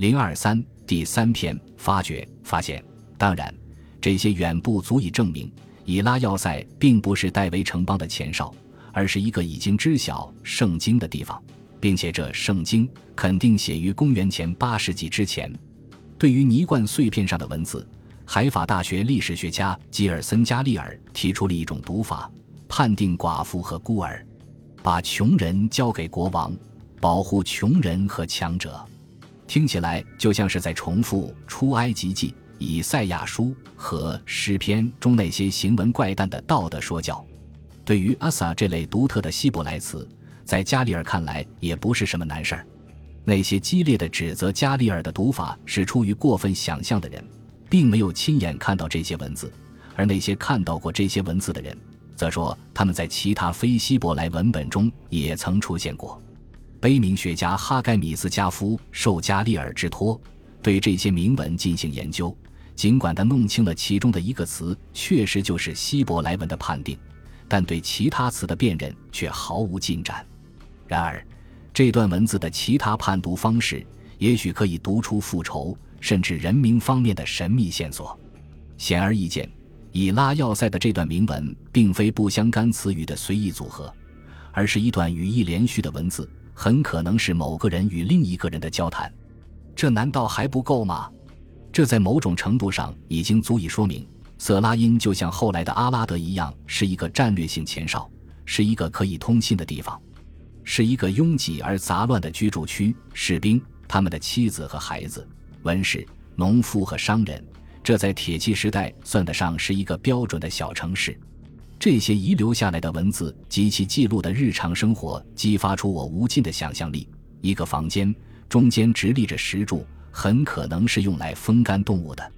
零二三第三篇发掘发现。当然，这些远不足以证明以拉要塞并不是戴维城邦的前哨，而是一个已经知晓圣经的地方，并且这圣经肯定写于公元前八世纪之前。对于泥罐碎片上的文字，海法大学历史学家吉尔森加利尔提出了一种读法：判定寡妇和孤儿，把穷人交给国王，保护穷人和强者。听起来就像是在重复出埃及记。以赛亚书和诗篇中那些行文怪诞的道德说教，对于阿萨这类独特的希伯来词，在加利尔看来也不是什么难事儿。那些激烈的指责加利尔的读法是出于过分想象的人，并没有亲眼看到这些文字；而那些看到过这些文字的人，则说他们在其他非希伯来文本中也曾出现过。悲悯学家哈盖米斯加夫受加利尔之托，对这些铭文进行研究。尽管他弄清了其中的一个词确实就是希伯来文的判定，但对其他词的辨认却毫无进展。然而，这段文字的其他判读方式也许可以读出复仇甚至人名方面的神秘线索。显而易见，以拉要塞的这段铭文并非不相干词语的随意组合，而是一段语义连续的文字，很可能是某个人与另一个人的交谈。这难道还不够吗？这在某种程度上已经足以说明，色拉因就像后来的阿拉德一样，是一个战略性前哨，是一个可以通信的地方，是一个拥挤而杂乱的居住区。士兵、他们的妻子和孩子、文士、农夫和商人，这在铁器时代算得上是一个标准的小城市。这些遗留下来的文字及其记录的日常生活，激发出我无尽的想象力。一个房间中间直立着石柱。很可能是用来风干动物的。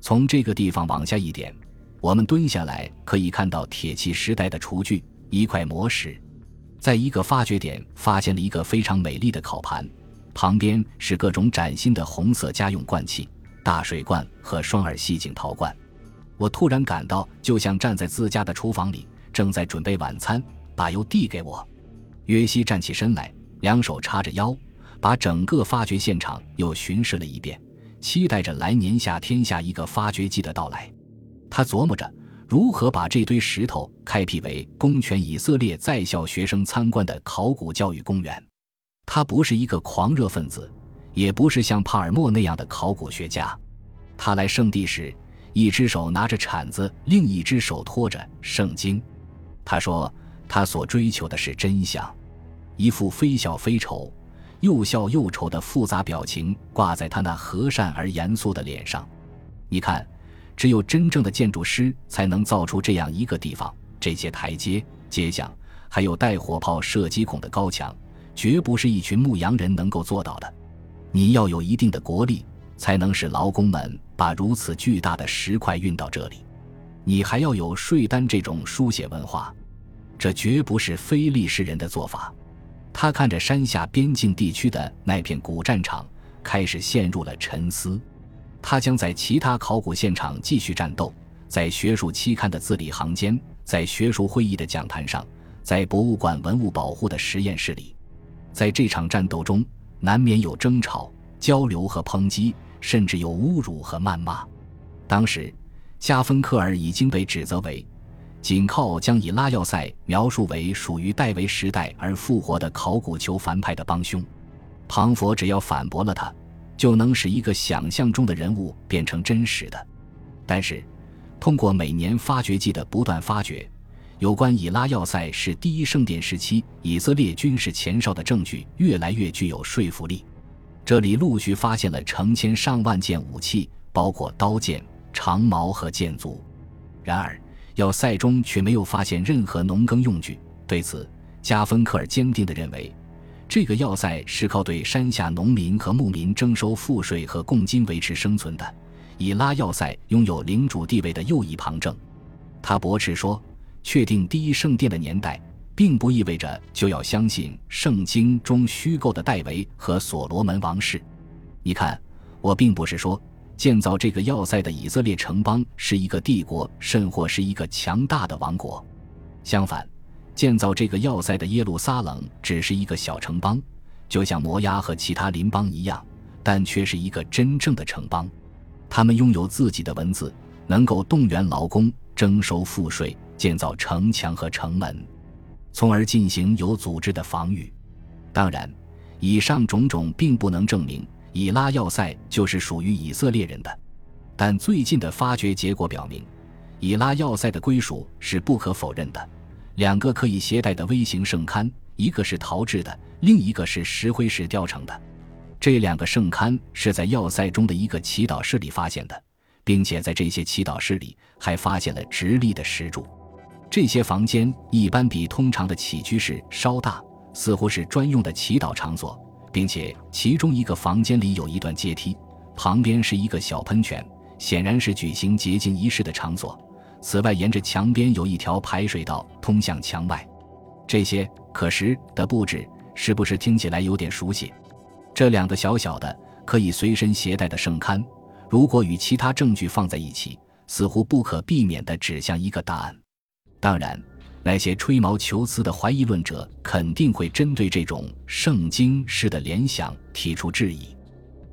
从这个地方往下一点，我们蹲下来可以看到铁器时代的厨具，一块磨石。在一个发掘点发现了一个非常美丽的烤盘，旁边是各种崭新的红色家用罐器、大水罐和双耳细颈陶罐。我突然感到就像站在自家的厨房里，正在准备晚餐，把油递给我。约西站起身来，两手叉着腰。把整个发掘现场又巡视了一遍，期待着来年夏天下一个发掘季的到来。他琢磨着如何把这堆石头开辟为公权以色列在校学生参观的考古教育公园。他不是一个狂热分子，也不是像帕尔默那样的考古学家。他来圣地时，一只手拿着铲子，另一只手托着圣经。他说，他所追求的是真相，一副非笑非丑。又笑又愁的复杂表情挂在他那和善而严肃的脸上。你看，只有真正的建筑师才能造出这样一个地方。这些台阶、街巷，还有带火炮射击孔的高墙，绝不是一群牧羊人能够做到的。你要有一定的国力，才能使劳工们把如此巨大的石块运到这里。你还要有税单这种书写文化，这绝不是非利士人的做法。他看着山下边境地区的那片古战场，开始陷入了沉思。他将在其他考古现场继续战斗，在学术期刊的字里行间，在学术会议的讲坛上，在博物馆文物保护的实验室里。在这场战斗中，难免有争吵、交流和抨击，甚至有侮辱和谩骂。当时，加芬克尔已经被指责为。仅靠将以拉要塞描述为属于戴维时代而复活的考古球反派的帮凶，庞佛只要反驳了他，就能使一个想象中的人物变成真实的。但是，通过每年发掘季的不断发掘，有关以拉要塞是第一圣殿时期以色列军事前哨的证据越来越具有说服力。这里陆续发现了成千上万件武器，包括刀剑、长矛和剑足。然而，要塞中却没有发现任何农耕用具，对此，加芬克尔坚定地认为，这个要塞是靠对山下农民和牧民征收赋税和贡金维持生存的。以拉要塞拥有领主地位的又一旁证。他驳斥说，确定第一圣殿的年代，并不意味着就要相信圣经中虚构的戴维和所罗门王室。你看，我并不是说。建造这个要塞的以色列城邦是一个帝国，甚或是一个强大的王国。相反，建造这个要塞的耶路撒冷只是一个小城邦，就像摩押和其他邻邦一样，但却是一个真正的城邦。他们拥有自己的文字，能够动员劳工、征收赋税、建造城墙和城门，从而进行有组织的防御。当然，以上种种并不能证明以拉要塞就是属于以色列人的。但最近的发掘结果表明，以拉要塞的归属是不可否认的。两个可以携带的微型圣龛，一个是陶制的，另一个是石灰石雕成的。这两个圣龛是在要塞中的一个祈祷室里发现的，并且在这些祈祷室里还发现了直立的石柱。这些房间一般比通常的起居室稍大，似乎是专用的祈祷场所，并且其中一个房间里有一段阶梯，旁边是一个小喷泉。显然是举行洁净仪式的场所。此外，沿着墙边有一条排水道通向墙外。这些可食的布置是不是听起来有点熟悉？这两个小小的可以随身携带的圣龛，如果与其他证据放在一起，似乎不可避免地指向一个答案。当然，那些吹毛求疵的怀疑论者肯定会针对这种圣经式的联想提出质疑。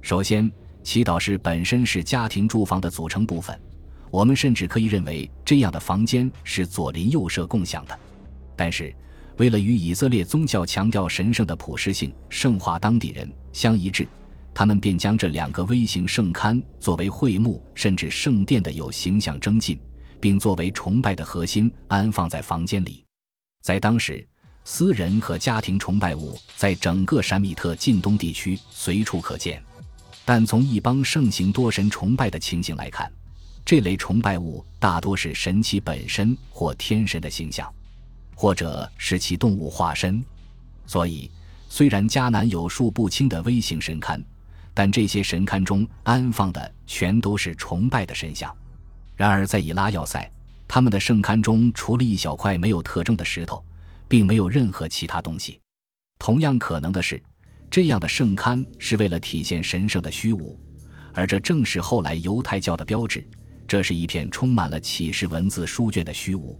首先。祈祷室本身是家庭住房的组成部分，我们甚至可以认为这样的房间是左邻右舍共享的。但是，为了与以色列宗教强调神圣的普适性、圣化当地人相一致，他们便将这两个微型圣龛作为会幕甚至圣殿的有形象征进，并作为崇拜的核心安放在房间里。在当时，私人和家庭崇拜物在整个闪米特近东地区随处可见。但从一帮盛行多神崇拜的情形来看，这类崇拜物大多是神奇本身或天神的形象，或者是其动物化身。所以，虽然迦南有数不清的微型神龛，但这些神龛中安放的全都是崇拜的神像。然而，在以拉要塞，他们的圣龛中除了一小块没有特征的石头，并没有任何其他东西。同样可能的是。这样的圣龛是为了体现神圣的虚无，而这正是后来犹太教的标志。这是一片充满了启示文字书卷的虚无。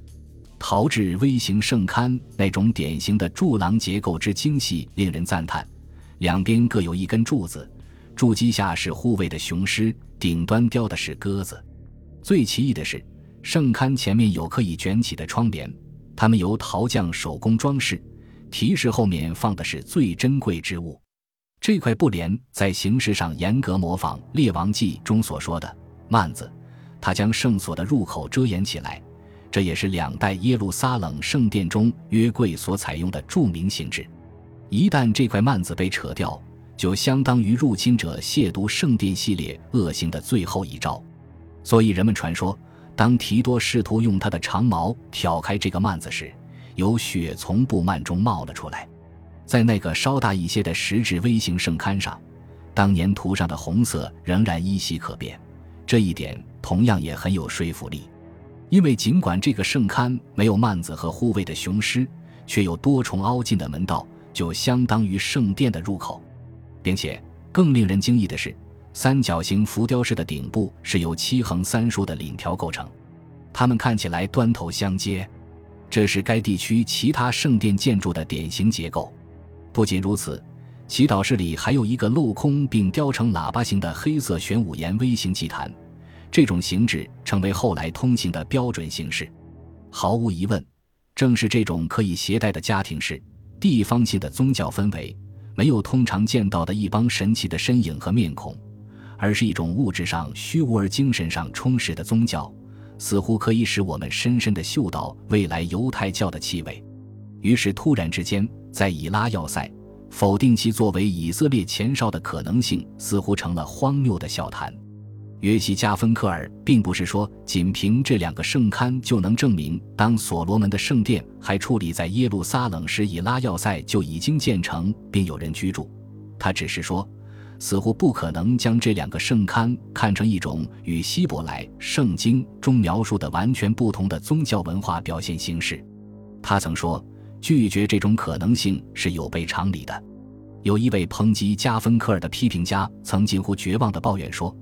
陶制微型圣龛那种典型的柱廊结构之精细，令人赞叹。两边各有一根柱子，柱基下是护卫的雄狮，顶端雕的是鸽子。最奇异的是，圣龛前面有可以卷起的窗帘，它们由陶匠手工装饰。提示后面放的是最珍贵之物，这块布帘在形式上严格模仿《列王记》中所说的幔子，它将圣所的入口遮掩起来。这也是两代耶路撒冷圣殿中约柜所采用的著名形制。一旦这块幔子被扯掉，就相当于入侵者亵渎圣殿系列恶行的最后一招。所以人们传说，当提多试图用他的长矛挑开这个幔子时，有血从布幔中冒了出来，在那个稍大一些的石质微型圣龛上，当年涂上的红色仍然依稀可辨。这一点同样也很有说服力，因为尽管这个圣龛没有幔子和护卫的雄狮，却有多重凹进的门道，就相当于圣殿的入口，并且更令人惊异的是，三角形浮雕式的顶部是由七横三竖的檩条构成，它们看起来端头相接。这是该地区其他圣殿建筑的典型结构。不仅如此，祈祷室里还有一个镂空并雕成喇叭形的黑色玄武岩微型祭坛，这种形制成为后来通行的标准形式。毫无疑问，正是这种可以携带的家庭式、地方性的宗教氛围，没有通常见到的一帮神奇的身影和面孔，而是一种物质上虚无而精神上充实的宗教。似乎可以使我们深深地嗅到未来犹太教的气味，于是突然之间，在以拉要塞否定其作为以色列前哨的可能性，似乎成了荒谬的笑谈。约西加芬克尔并不是说仅凭这两个圣龛就能证明，当所罗门的圣殿还矗立在耶路撒冷时，以拉要塞就已经建成并有人居住。他只是说。似乎不可能将这两个圣龛看成一种与希伯来圣经中描述的完全不同的宗教文化表现形式。他曾说，拒绝这种可能性是有悖常理的。有一位抨击加芬克尔的批评家曾近乎绝望地抱怨说，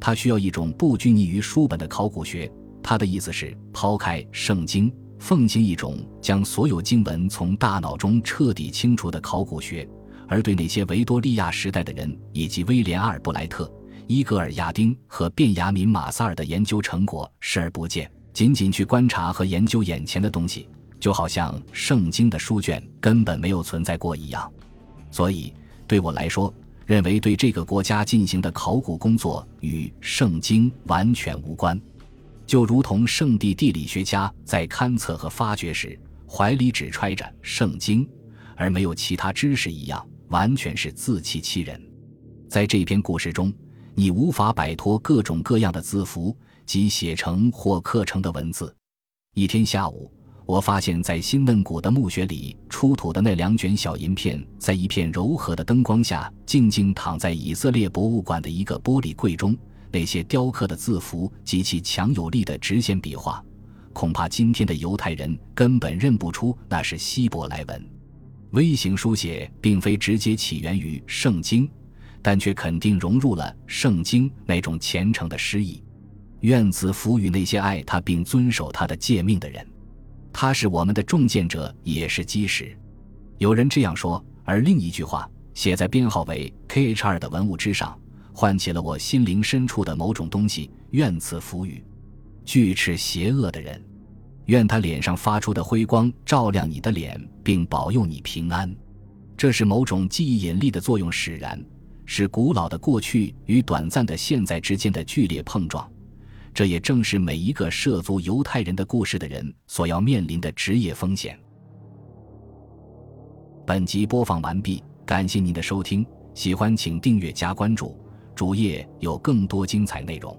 他需要一种不拘泥于书本的考古学。他的意思是抛开圣经，奉行一种将所有经文从大脑中彻底清除的考古学。而对那些维多利亚时代的人以及威廉·阿尔布莱特、伊格尔·亚丁和卞雅敏·马萨尔的研究成果视而不见，仅仅去观察和研究眼前的东西，就好像圣经的书卷根本没有存在过一样。所以，对我来说，认为对这个国家进行的考古工作与圣经完全无关，就如同圣地地理学家在勘测和发掘时怀里只揣着圣经，而没有其他知识一样。完全是自欺欺人。在这篇故事中，你无法摆脱各种各样的字符及写成或刻成的文字。一天下午，我发现，在新嫩谷的墓穴里出土的那两卷小银片，在一片柔和的灯光下，静静躺在以色列博物馆的一个玻璃柜中。那些雕刻的字符及其强有力的直线笔画，恐怕今天的犹太人根本认不出那是希伯来文。微型书写并非直接起源于圣经，但却肯定融入了圣经那种虔诚的诗意。愿子抚予那些爱他并遵守他的诫命的人。他是我们的中箭者，也是基石。有人这样说，而另一句话写在编号为 KH2 的文物之上，唤起了我心灵深处的某种东西。愿此抚予，巨齿邪恶的人。愿他脸上发出的辉光照亮你的脸，并保佑你平安。这是某种记忆引力的作用使然，是古老的过去与短暂的现在之间的剧烈碰撞。这也正是每一个涉足犹太人的故事的人所要面临的职业风险。本集播放完毕，感谢您的收听，喜欢请订阅加关注，主页有更多精彩内容。